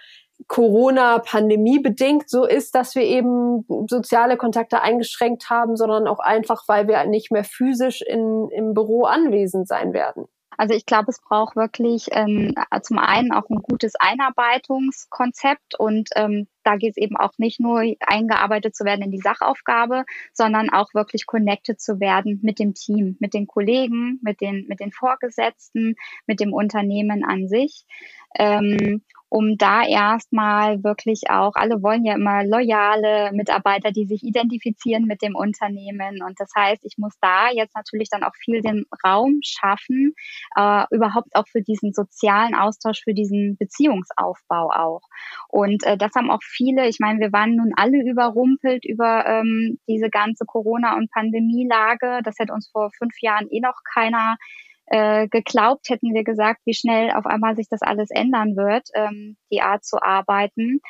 Speaker 3: Corona-Pandemie bedingt so ist, dass wir eben soziale Kontakte eingeschränkt haben, sondern auch einfach, weil wir nicht mehr physisch in, im Büro anwesend sein werden?
Speaker 1: Also ich glaube, es braucht wirklich ähm, zum einen auch ein gutes Einarbeitungskonzept und ähm, da geht es eben auch nicht nur eingearbeitet zu werden in die Sachaufgabe, sondern auch wirklich connected zu werden mit dem Team, mit den Kollegen, mit den, mit den Vorgesetzten, mit dem Unternehmen an sich. Ähm, um da erstmal wirklich auch, alle wollen ja immer loyale Mitarbeiter, die sich identifizieren mit dem Unternehmen. Und das heißt, ich muss da jetzt natürlich dann auch viel den Raum schaffen, äh, überhaupt auch für diesen sozialen Austausch, für diesen Beziehungsaufbau auch. Und äh, das haben auch viele, ich meine, wir waren nun alle überrumpelt über ähm, diese ganze Corona- und Pandemielage. Das hätte uns vor fünf Jahren eh noch keiner äh, geglaubt, hätten wir gesagt, wie schnell auf einmal sich das alles ändern wird, ähm, die Art zu arbeiten.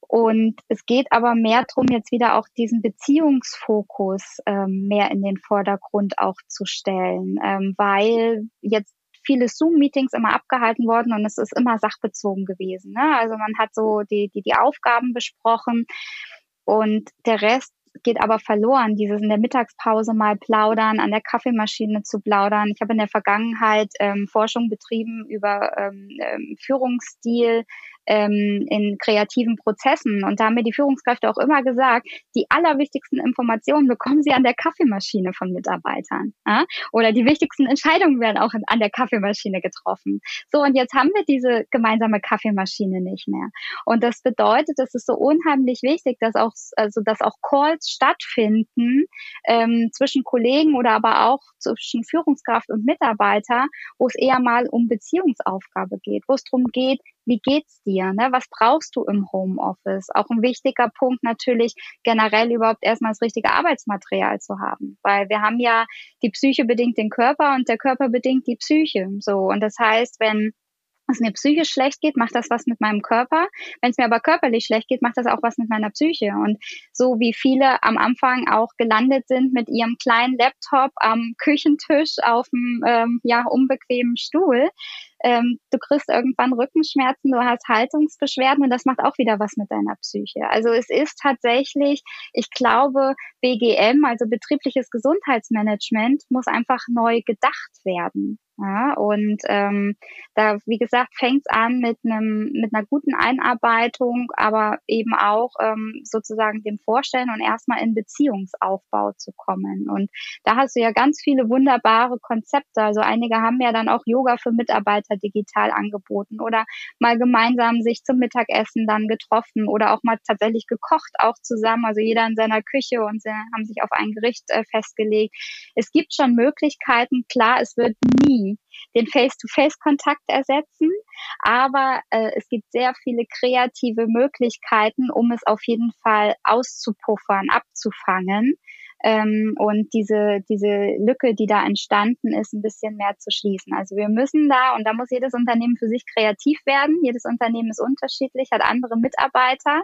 Speaker 1: Und es geht aber mehr darum, jetzt wieder auch diesen Beziehungsfokus ähm, mehr in den Vordergrund auch zu stellen, ähm, weil jetzt viele Zoom-Meetings immer abgehalten worden und es ist immer sachbezogen gewesen. Ne? Also man hat so die, die, die Aufgaben besprochen und der Rest geht aber verloren, dieses in der Mittagspause mal plaudern, an der Kaffeemaschine zu plaudern. Ich habe in der Vergangenheit ähm, Forschung betrieben über ähm, ähm, Führungsstil ähm, in kreativen Prozessen. Und da haben mir die Führungskräfte auch immer gesagt, die allerwichtigsten Informationen bekommen sie an der Kaffeemaschine von Mitarbeitern. Ja? Oder die wichtigsten Entscheidungen werden auch an der Kaffeemaschine getroffen. So, und jetzt haben wir diese gemeinsame Kaffeemaschine nicht mehr. Und das bedeutet, es ist so unheimlich wichtig, dass auch, also, dass auch Calls stattfinden ähm, zwischen Kollegen oder aber auch zwischen Führungskraft und Mitarbeiter, wo es eher mal um Beziehungsaufgabe geht, wo es darum geht, wie geht's dir? Ne? Was brauchst du im Homeoffice? Auch ein wichtiger Punkt natürlich generell überhaupt erstmal das richtige Arbeitsmaterial zu haben, weil wir haben ja die Psyche bedingt den Körper und der Körper bedingt die Psyche. So und das heißt, wenn es mir psychisch schlecht geht, macht das was mit meinem Körper. Wenn es mir aber körperlich schlecht geht, macht das auch was mit meiner Psyche. Und so wie viele am Anfang auch gelandet sind mit ihrem kleinen Laptop am Küchentisch auf dem ähm, ja unbequemen Stuhl, ähm, du kriegst irgendwann Rückenschmerzen, du hast Haltungsbeschwerden und das macht auch wieder was mit deiner Psyche. Also es ist tatsächlich, ich glaube, BGM, also betriebliches Gesundheitsmanagement, muss einfach neu gedacht werden. Ja, und ähm, da, wie gesagt, fängt es an mit einem mit einer guten Einarbeitung, aber eben auch ähm, sozusagen dem Vorstellen und erstmal in Beziehungsaufbau zu kommen. Und da hast du ja ganz viele wunderbare Konzepte. Also einige haben ja dann auch Yoga für Mitarbeiter digital angeboten oder mal gemeinsam sich zum Mittagessen dann getroffen oder auch mal tatsächlich gekocht, auch zusammen. Also jeder in seiner Küche und sie haben sich auf ein Gericht äh, festgelegt. Es gibt schon Möglichkeiten. Klar, es wird nie den Face-to-Face-Kontakt ersetzen, aber äh, es gibt sehr viele kreative Möglichkeiten, um es auf jeden Fall auszupuffern, abzufangen ähm, und diese, diese Lücke, die da entstanden ist, ein bisschen mehr zu schließen. Also wir müssen da, und da muss jedes Unternehmen für sich kreativ werden. Jedes Unternehmen ist unterschiedlich, hat andere Mitarbeiter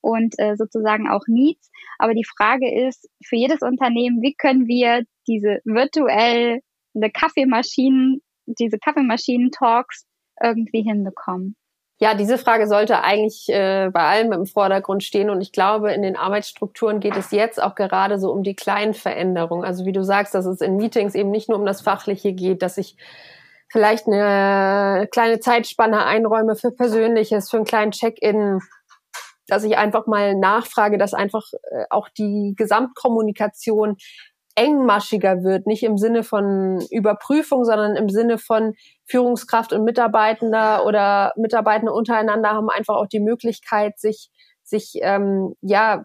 Speaker 1: und äh, sozusagen auch Needs. Aber die Frage ist für jedes Unternehmen, wie können wir diese virtuell eine Kaffeemaschinen, diese Kaffeemaschinen-Talks irgendwie hinbekommen?
Speaker 3: Ja, diese Frage sollte eigentlich äh, bei allem im Vordergrund stehen. Und ich glaube, in den Arbeitsstrukturen geht es jetzt auch gerade so um die kleinen Veränderungen. Also wie du sagst, dass es in Meetings eben nicht nur um das Fachliche geht, dass ich vielleicht eine kleine Zeitspanne einräume für Persönliches, für einen kleinen Check-in, dass ich einfach mal nachfrage, dass einfach äh, auch die Gesamtkommunikation engmaschiger wird, nicht im Sinne von Überprüfung, sondern im Sinne von Führungskraft und Mitarbeitender oder Mitarbeitende untereinander haben einfach auch die Möglichkeit, sich, sich ähm, ja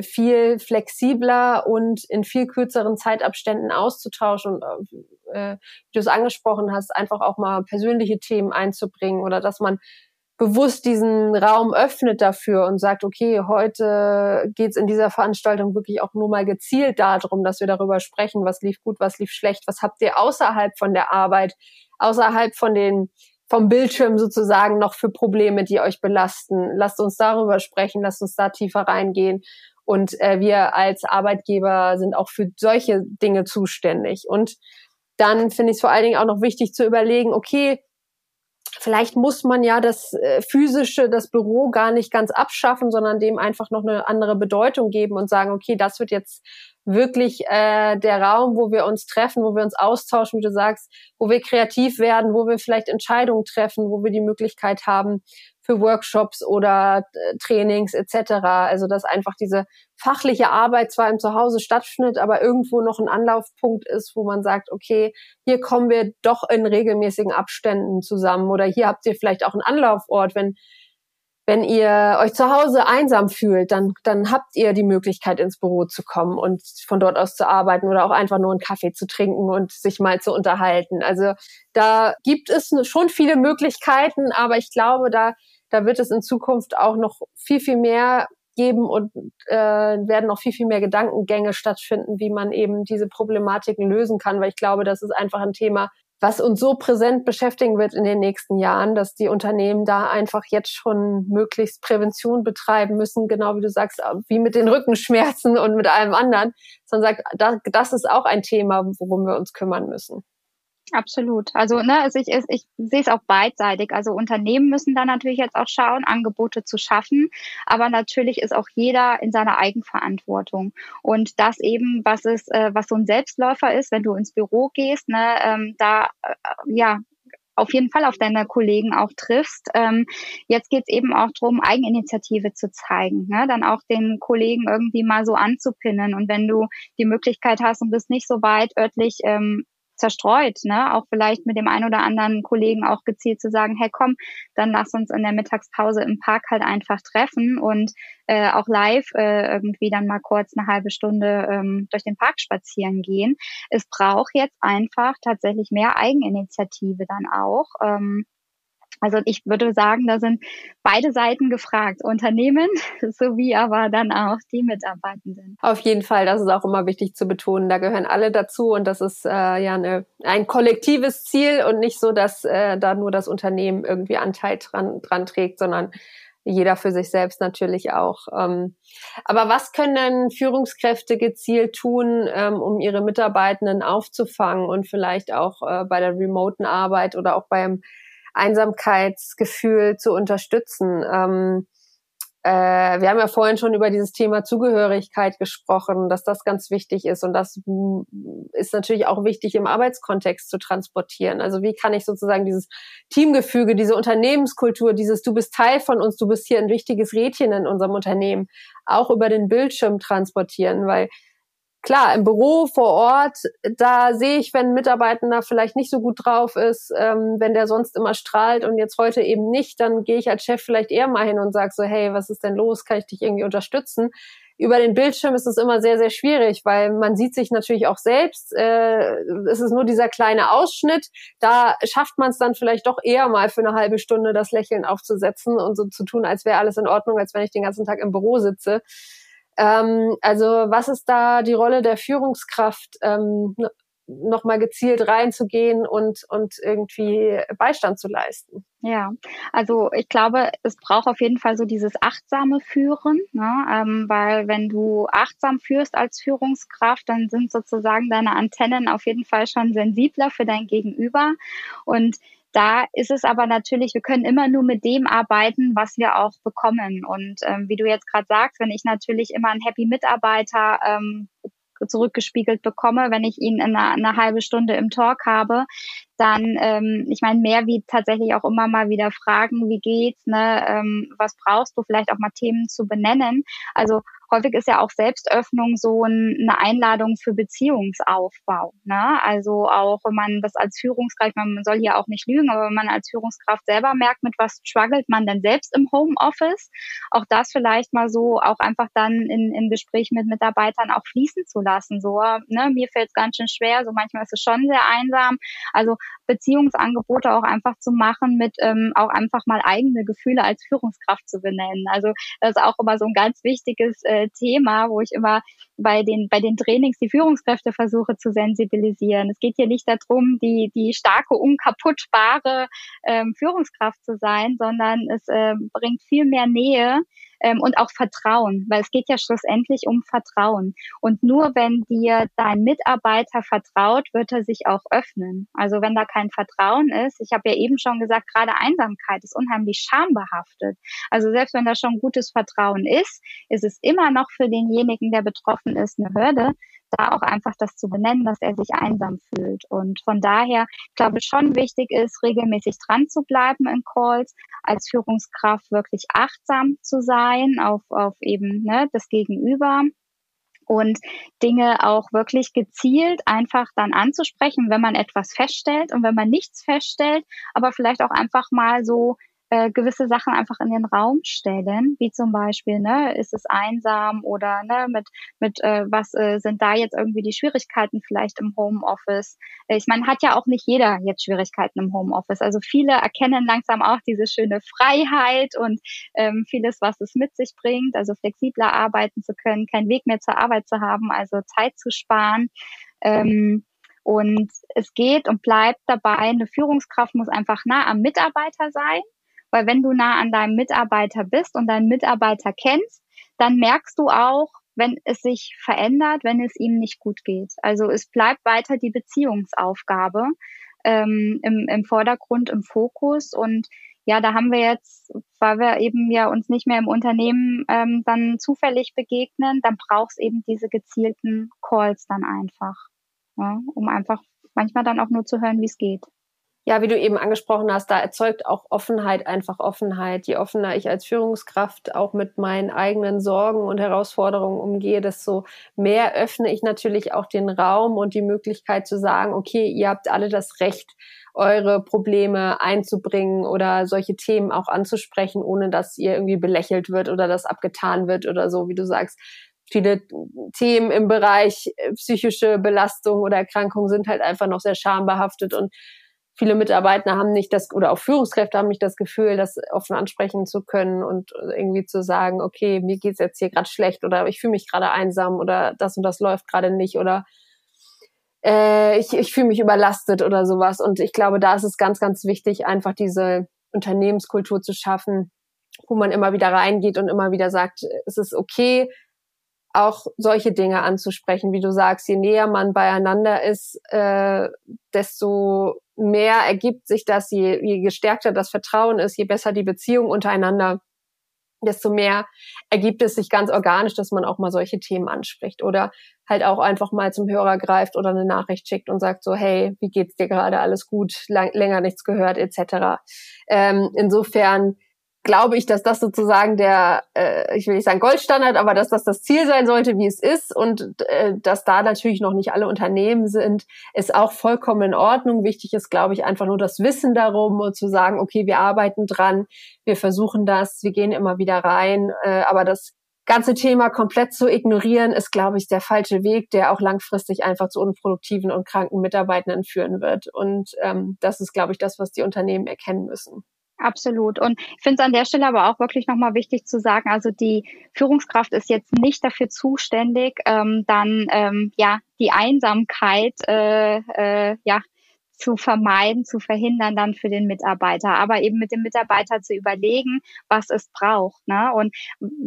Speaker 3: viel flexibler und in viel kürzeren Zeitabständen auszutauschen. Und äh, wie du es angesprochen hast, einfach auch mal persönliche Themen einzubringen oder dass man bewusst diesen Raum öffnet dafür und sagt, okay, heute geht's in dieser Veranstaltung wirklich auch nur mal gezielt darum, dass wir darüber sprechen, was lief gut, was lief schlecht, was habt ihr außerhalb von der Arbeit, außerhalb von den vom Bildschirm sozusagen noch für Probleme, die euch belasten. Lasst uns darüber sprechen, lasst uns da tiefer reingehen. Und äh, wir als Arbeitgeber sind auch für solche Dinge zuständig. Und dann finde ich es vor allen Dingen auch noch wichtig zu überlegen, okay, vielleicht muss man ja das äh, physische, das Büro gar nicht ganz abschaffen, sondern dem einfach noch eine andere Bedeutung geben und sagen, okay, das wird jetzt wirklich äh, der Raum, wo wir uns treffen, wo wir uns austauschen, wie du sagst, wo wir kreativ werden, wo wir vielleicht Entscheidungen treffen, wo wir die Möglichkeit haben, für Workshops oder äh, Trainings etc. Also dass einfach diese fachliche Arbeit zwar im Zuhause stattfindet, aber irgendwo noch ein Anlaufpunkt ist, wo man sagt, okay, hier kommen wir doch in regelmäßigen Abständen zusammen oder hier habt ihr vielleicht auch einen Anlaufort, wenn wenn ihr euch zu Hause einsam fühlt, dann, dann habt ihr die Möglichkeit, ins Büro zu kommen und von dort aus zu arbeiten oder auch einfach nur einen Kaffee zu trinken und sich mal zu unterhalten. Also da gibt es schon viele Möglichkeiten, aber ich glaube, da da wird es in Zukunft auch noch viel, viel mehr geben und äh, werden noch viel, viel mehr Gedankengänge stattfinden, wie man eben diese Problematiken lösen kann, weil ich glaube, das ist einfach ein Thema, was uns so präsent beschäftigen wird in den nächsten Jahren, dass die Unternehmen da einfach jetzt schon möglichst Prävention betreiben müssen, genau wie du sagst, wie mit den Rückenschmerzen und mit allem anderen, sondern sagt, das ist auch ein Thema, worum wir uns kümmern müssen.
Speaker 1: Absolut. Also, ne, also ich, ich, ich sehe es auch beidseitig. Also Unternehmen müssen da natürlich jetzt auch schauen, Angebote zu schaffen. Aber natürlich ist auch jeder in seiner Eigenverantwortung. Und das eben, was ist, äh, was so ein Selbstläufer ist, wenn du ins Büro gehst, ne, ähm, da äh, ja auf jeden Fall auf deine Kollegen auch triffst. Ähm, jetzt geht es eben auch darum, Eigeninitiative zu zeigen, ne? dann auch den Kollegen irgendwie mal so anzupinnen. Und wenn du die Möglichkeit hast und bist nicht so weit örtlich ähm, zerstreut, ne? Auch vielleicht mit dem einen oder anderen Kollegen auch gezielt zu sagen, hey komm, dann lass uns in der Mittagspause im Park halt einfach treffen und äh, auch live äh, irgendwie dann mal kurz eine halbe Stunde ähm, durch den Park spazieren gehen. Es braucht jetzt einfach tatsächlich mehr Eigeninitiative dann auch. Ähm, also ich würde sagen, da sind beide Seiten gefragt, Unternehmen sowie aber dann auch die Mitarbeitenden.
Speaker 3: Auf jeden Fall, das ist auch immer wichtig zu betonen. Da gehören alle dazu und das ist äh, ja eine, ein kollektives Ziel und nicht so, dass äh, da nur das Unternehmen irgendwie Anteil dran, dran trägt, sondern jeder für sich selbst natürlich auch. Ähm, aber was können Führungskräfte gezielt tun, ähm, um ihre Mitarbeitenden aufzufangen und vielleicht auch äh, bei der remoten Arbeit oder auch beim Einsamkeitsgefühl zu unterstützen. Ähm, äh, wir haben ja vorhin schon über dieses Thema Zugehörigkeit gesprochen, dass das ganz wichtig ist und das ist natürlich auch wichtig im Arbeitskontext zu transportieren. Also wie kann ich sozusagen dieses Teamgefüge, diese Unternehmenskultur, dieses du bist Teil von uns, du bist hier ein wichtiges Rädchen in unserem Unternehmen auch über den Bildschirm transportieren, weil klar, im Büro vor Ort, da sehe ich, wenn ein Mitarbeitender vielleicht nicht so gut drauf ist, ähm, wenn der sonst immer strahlt und jetzt heute eben nicht, dann gehe ich als Chef vielleicht eher mal hin und sage so, hey, was ist denn los? Kann ich dich irgendwie unterstützen? Über den Bildschirm ist es immer sehr, sehr schwierig, weil man sieht sich natürlich auch selbst. Äh, es ist nur dieser kleine Ausschnitt. Da schafft man es dann vielleicht doch eher mal für eine halbe Stunde das Lächeln aufzusetzen und so zu tun, als wäre alles in Ordnung, als wenn ich den ganzen Tag im Büro sitze. Ähm, also was ist da die Rolle der Führungskraft, ähm, nochmal gezielt reinzugehen und, und irgendwie Beistand zu leisten?
Speaker 1: Ja, also ich glaube, es braucht auf jeden Fall so dieses achtsame Führen, ne? ähm, weil wenn du achtsam führst als Führungskraft, dann sind sozusagen deine Antennen auf jeden Fall schon sensibler für dein Gegenüber und da ist es aber natürlich, wir können immer nur mit dem arbeiten, was wir auch bekommen. Und ähm, wie du jetzt gerade sagst, wenn ich natürlich immer einen Happy Mitarbeiter ähm, zurückgespiegelt bekomme, wenn ich ihn in einer, eine halbe Stunde im Talk habe, dann, ähm, ich meine, mehr wie tatsächlich auch immer mal wieder fragen, wie geht's, ne, ähm, was brauchst du, vielleicht auch mal Themen zu benennen. Also häufig ist ja auch Selbstöffnung so ein, eine Einladung für Beziehungsaufbau. Ne? Also auch wenn man das als Führungskraft, man soll hier auch nicht lügen, aber wenn man als Führungskraft selber merkt, mit was struggelt man denn selbst im Homeoffice, auch das vielleicht mal so auch einfach dann in, in Gespräch mit Mitarbeitern auch fließen zu lassen. So, ne, mir fällt es ganz schön schwer, so manchmal ist es schon sehr einsam. Also Beziehungsangebote auch einfach zu machen, mit ähm, auch einfach mal eigene Gefühle als Führungskraft zu benennen. Also das ist auch immer so ein ganz wichtiges äh, Thema, wo ich immer bei den, bei den Trainings die Führungskräfte versuche zu sensibilisieren. Es geht hier nicht darum, die, die starke, unkaputtbare ähm, Führungskraft zu sein, sondern es äh, bringt viel mehr Nähe, ähm, und auch Vertrauen, weil es geht ja schlussendlich um Vertrauen. Und nur wenn dir dein Mitarbeiter vertraut, wird er sich auch öffnen. Also wenn da kein Vertrauen ist, ich habe ja eben schon gesagt, gerade Einsamkeit ist unheimlich schambehaftet. Also selbst wenn da schon gutes Vertrauen ist, ist es immer noch für denjenigen, der betroffen ist, eine Hürde, da auch einfach das zu benennen, dass er sich einsam fühlt. Und von daher, ich glaube, schon wichtig ist, regelmäßig dran zu bleiben in Calls, als Führungskraft wirklich achtsam zu sein auf, auf eben ne, das Gegenüber und Dinge auch wirklich gezielt einfach dann anzusprechen, wenn man etwas feststellt und wenn man nichts feststellt, aber vielleicht auch einfach mal so äh, gewisse Sachen einfach in den Raum stellen, wie zum Beispiel, ne, ist es einsam oder ne, mit, mit äh, was äh, sind da jetzt irgendwie die Schwierigkeiten vielleicht im Homeoffice? Ich meine, hat ja auch nicht jeder jetzt Schwierigkeiten im Homeoffice. Also viele erkennen langsam auch diese schöne Freiheit und ähm, vieles, was es mit sich bringt, also flexibler arbeiten zu können, keinen Weg mehr zur Arbeit zu haben, also Zeit zu sparen. Ähm, und es geht und bleibt dabei, eine Führungskraft muss einfach nah am Mitarbeiter sein. Weil wenn du nah an deinem Mitarbeiter bist und deinen Mitarbeiter kennst, dann merkst du auch, wenn es sich verändert, wenn es ihm nicht gut geht. Also es bleibt weiter die Beziehungsaufgabe ähm, im, im Vordergrund, im Fokus. Und ja, da haben wir jetzt, weil wir eben ja uns nicht mehr im Unternehmen ähm, dann zufällig begegnen, dann brauchst eben diese gezielten Calls dann einfach, ja, um einfach manchmal dann auch nur zu hören, wie es geht.
Speaker 3: Ja, wie du eben angesprochen hast, da erzeugt auch Offenheit einfach Offenheit. Je offener ich als Führungskraft auch mit meinen eigenen Sorgen und Herausforderungen umgehe, desto mehr öffne ich natürlich auch den Raum und die Möglichkeit zu sagen, okay, ihr habt alle das Recht, eure Probleme einzubringen oder solche Themen auch anzusprechen, ohne dass ihr irgendwie belächelt wird oder das abgetan wird oder so, wie du sagst. Viele Themen im Bereich äh, psychische Belastung oder Erkrankung sind halt einfach noch sehr schambehaftet und viele Mitarbeiter haben nicht das oder auch Führungskräfte haben nicht das Gefühl, das offen ansprechen zu können und irgendwie zu sagen, okay, mir geht's jetzt hier gerade schlecht oder ich fühle mich gerade einsam oder das und das läuft gerade nicht oder äh, ich, ich fühle mich überlastet oder sowas. Und ich glaube, da ist es ganz, ganz wichtig, einfach diese Unternehmenskultur zu schaffen, wo man immer wieder reingeht und immer wieder sagt, es ist okay, auch solche Dinge anzusprechen, wie du sagst, je näher man beieinander ist, äh, desto mehr ergibt sich das, je, je gestärkter das Vertrauen ist, je besser die Beziehung untereinander, desto mehr ergibt es sich ganz organisch, dass man auch mal solche Themen anspricht oder halt auch einfach mal zum Hörer greift oder eine Nachricht schickt und sagt so, hey, wie geht's dir gerade, alles gut, lang, länger nichts gehört, etc. Ähm, insofern glaube ich, dass das sozusagen der, äh, ich will nicht sagen Goldstandard, aber dass das das Ziel sein sollte, wie es ist und äh, dass da natürlich noch nicht alle Unternehmen sind, ist auch vollkommen in Ordnung. Wichtig ist, glaube ich, einfach nur das Wissen darum und zu sagen, okay, wir arbeiten dran, wir versuchen das, wir gehen immer wieder rein, äh, aber das ganze Thema komplett zu ignorieren, ist, glaube ich, der falsche Weg, der auch langfristig einfach zu unproduktiven und kranken Mitarbeitenden führen wird. Und ähm, das ist, glaube ich, das, was die Unternehmen erkennen müssen.
Speaker 1: Absolut. Und ich finde es an der Stelle aber auch wirklich nochmal wichtig zu sagen, also die Führungskraft ist jetzt nicht dafür zuständig, ähm, dann ähm, ja die Einsamkeit äh, äh, ja zu vermeiden, zu verhindern dann für den Mitarbeiter, aber eben mit dem Mitarbeiter zu überlegen, was es braucht. Ne? Und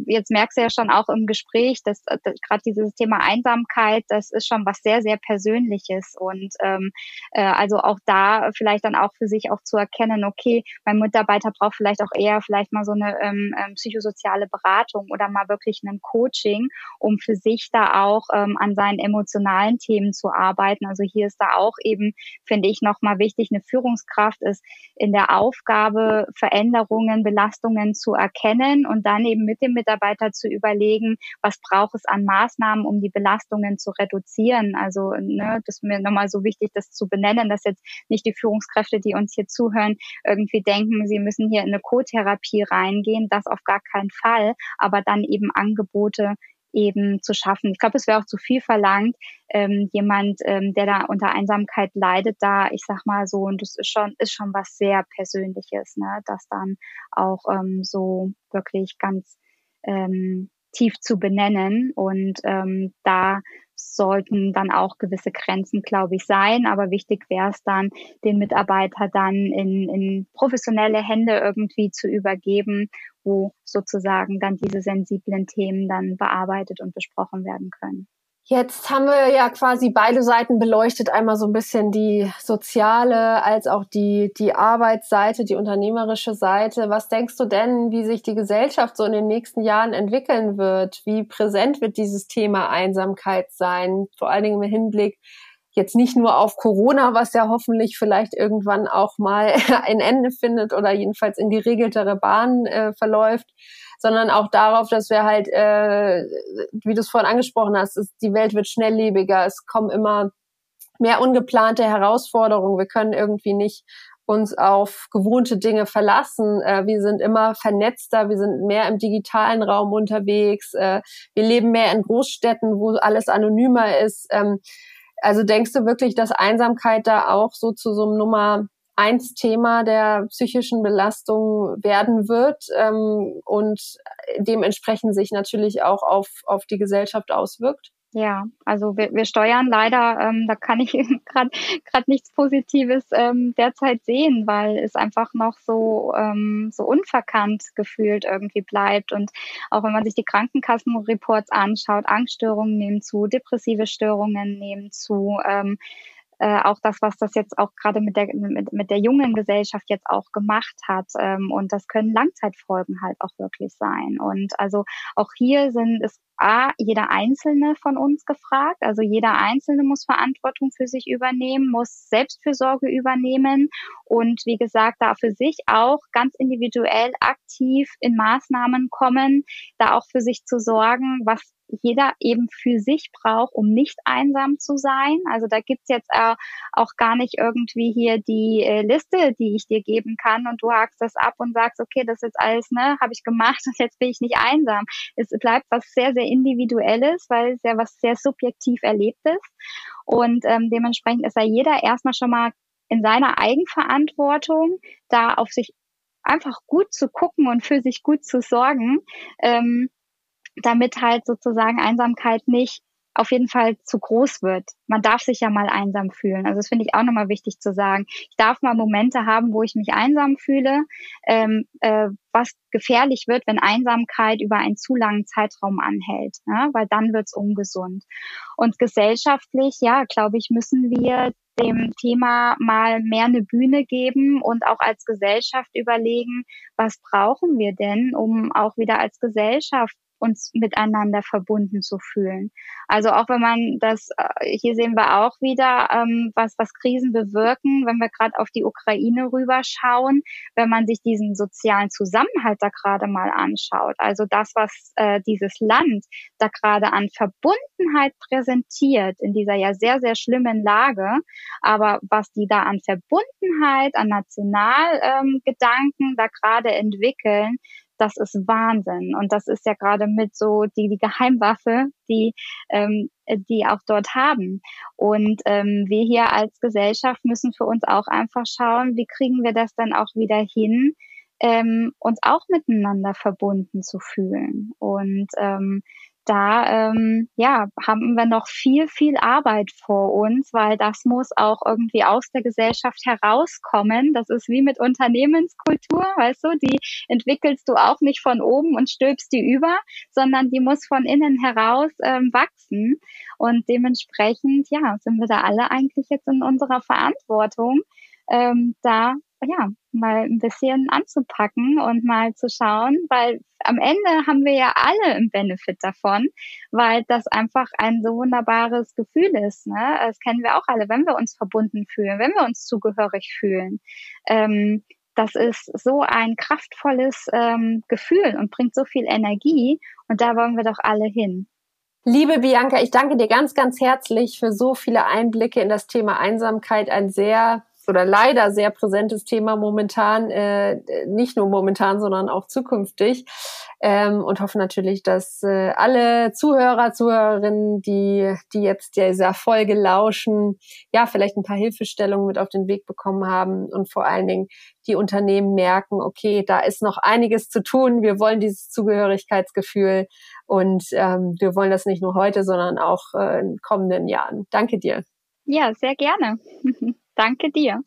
Speaker 1: jetzt merkst du ja schon auch im Gespräch, dass, dass gerade dieses Thema Einsamkeit, das ist schon was sehr, sehr Persönliches. Und ähm, äh, also auch da vielleicht dann auch für sich auch zu erkennen, okay, mein Mitarbeiter braucht vielleicht auch eher vielleicht mal so eine ähm, ähm psychosoziale Beratung oder mal wirklich ein Coaching, um für sich da auch ähm, an seinen emotionalen Themen zu arbeiten. Also hier ist da auch eben, finde ich, nochmal wichtig, eine Führungskraft ist in der Aufgabe, Veränderungen, Belastungen zu erkennen und dann eben mit dem Mitarbeiter zu überlegen, was braucht es an Maßnahmen, um die Belastungen zu reduzieren. Also ne, das ist mir nochmal so wichtig, das zu benennen, dass jetzt nicht die Führungskräfte, die uns hier zuhören, irgendwie denken, sie müssen hier in eine Co-Therapie reingehen. Das auf gar keinen Fall, aber dann eben Angebote eben zu schaffen. Ich glaube, es wäre auch zu viel verlangt, ähm, jemand, ähm, der da unter Einsamkeit leidet, da, ich sag mal so, und das ist schon, ist schon was sehr Persönliches, ne, das dann auch ähm, so wirklich ganz ähm, tief zu benennen. Und ähm, da sollten dann auch gewisse Grenzen, glaube ich, sein. Aber wichtig wäre es dann, den Mitarbeiter dann in, in professionelle Hände irgendwie zu übergeben, wo sozusagen dann diese sensiblen Themen dann bearbeitet und besprochen werden können.
Speaker 3: Jetzt haben wir ja quasi beide Seiten beleuchtet, einmal so ein bisschen die soziale als auch die, die Arbeitsseite, die unternehmerische Seite. Was denkst du denn, wie sich die Gesellschaft so in den nächsten Jahren entwickeln wird? Wie präsent wird dieses Thema Einsamkeit sein? Vor allen Dingen im Hinblick jetzt nicht nur auf Corona, was ja hoffentlich vielleicht irgendwann auch mal ein Ende findet oder jedenfalls in geregeltere Bahnen äh, verläuft, sondern auch darauf, dass wir halt, äh, wie du es vorhin angesprochen hast, ist, die Welt wird schnelllebiger, es kommen immer mehr ungeplante Herausforderungen. Wir können irgendwie nicht uns auf gewohnte Dinge verlassen. Äh, wir sind immer vernetzter, wir sind mehr im digitalen Raum unterwegs, äh, wir leben mehr in Großstädten, wo alles anonymer ist. Ähm, also denkst du wirklich, dass Einsamkeit da auch so zu so einem Nummer eins Thema der psychischen Belastung werden wird ähm, und dementsprechend sich natürlich auch auf, auf die Gesellschaft auswirkt?
Speaker 1: Ja, also wir, wir steuern leider, ähm, da kann ich gerade gerade nichts Positives ähm, derzeit sehen, weil es einfach noch so ähm, so unverkannt gefühlt irgendwie bleibt und auch wenn man sich die Krankenkassenreports anschaut, Angststörungen nehmen zu, depressive Störungen nehmen zu. Ähm, äh, auch das, was das jetzt auch gerade mit der, mit, mit der jungen Gesellschaft jetzt auch gemacht hat. Ähm, und das können Langzeitfolgen halt auch wirklich sein. Und also auch hier sind es A, jeder Einzelne von uns gefragt. Also jeder Einzelne muss Verantwortung für sich übernehmen, muss Selbstfürsorge übernehmen und wie gesagt, da für sich auch ganz individuell aktiv in Maßnahmen kommen, da auch für sich zu sorgen, was jeder eben für sich braucht, um nicht einsam zu sein. Also da gibt's jetzt äh, auch gar nicht irgendwie hier die äh, Liste, die ich dir geben kann und du hakst das ab und sagst, okay, das ist alles, ne, habe ich gemacht und jetzt bin ich nicht einsam. Es bleibt was sehr, sehr individuelles, weil es ja was sehr subjektiv erlebtes und ähm, dementsprechend ist da jeder erstmal schon mal in seiner Eigenverantwortung, da auf sich einfach gut zu gucken und für sich gut zu sorgen. Ähm, damit halt sozusagen Einsamkeit nicht auf jeden Fall zu groß wird. Man darf sich ja mal einsam fühlen. Also das finde ich auch nochmal wichtig zu sagen. Ich darf mal Momente haben, wo ich mich einsam fühle, ähm, äh, was gefährlich wird, wenn Einsamkeit über einen zu langen Zeitraum anhält, ne? weil dann wird's ungesund. Und gesellschaftlich, ja, glaube ich, müssen wir dem Thema mal mehr eine Bühne geben und auch als Gesellschaft überlegen, was brauchen wir denn, um auch wieder als Gesellschaft uns miteinander verbunden zu fühlen. Also auch wenn man das, äh, hier sehen wir auch wieder, ähm, was, was Krisen bewirken, wenn wir gerade auf die Ukraine rüberschauen, wenn man sich diesen sozialen Zusammenhalt da gerade mal anschaut. Also das, was äh, dieses Land da gerade an Verbundenheit präsentiert in dieser ja sehr, sehr schlimmen Lage, aber was die da an Verbundenheit, an Nationalgedanken ähm, da gerade entwickeln, das ist Wahnsinn. Und das ist ja gerade mit so die, die Geheimwaffe, die, ähm, die auch dort haben. Und ähm, wir hier als Gesellschaft müssen für uns auch einfach schauen, wie kriegen wir das dann auch wieder hin, ähm, uns auch miteinander verbunden zu fühlen. Und ähm, da ähm, ja, haben wir noch viel, viel Arbeit vor uns, weil das muss auch irgendwie aus der Gesellschaft herauskommen. Das ist wie mit Unternehmenskultur, weißt du, die entwickelst du auch nicht von oben und stülpst die über, sondern die muss von innen heraus ähm, wachsen. Und dementsprechend, ja, sind wir da alle eigentlich jetzt in unserer Verantwortung, ähm, da ja, mal ein bisschen anzupacken und mal zu schauen, weil am Ende haben wir ja alle einen Benefit davon, weil das einfach ein so wunderbares Gefühl ist. Ne? Das kennen wir auch alle, wenn wir uns verbunden fühlen, wenn wir uns zugehörig fühlen. Ähm, das ist so ein kraftvolles ähm, Gefühl und bringt so viel Energie und da wollen wir doch alle hin.
Speaker 3: Liebe Bianca, ich danke dir ganz, ganz herzlich für so viele Einblicke in das Thema Einsamkeit. Ein sehr oder leider sehr präsentes Thema momentan, äh, nicht nur momentan, sondern auch zukünftig. Ähm, und hoffe natürlich, dass äh, alle Zuhörer, Zuhörerinnen, die, die jetzt dieser Folge lauschen, ja, vielleicht ein paar Hilfestellungen mit auf den Weg bekommen haben und vor allen Dingen die Unternehmen merken, okay, da ist noch einiges zu tun. Wir wollen dieses Zugehörigkeitsgefühl und ähm, wir wollen das nicht nur heute, sondern auch äh, in kommenden Jahren. Danke dir.
Speaker 1: Ja, sehr gerne. Danke dir.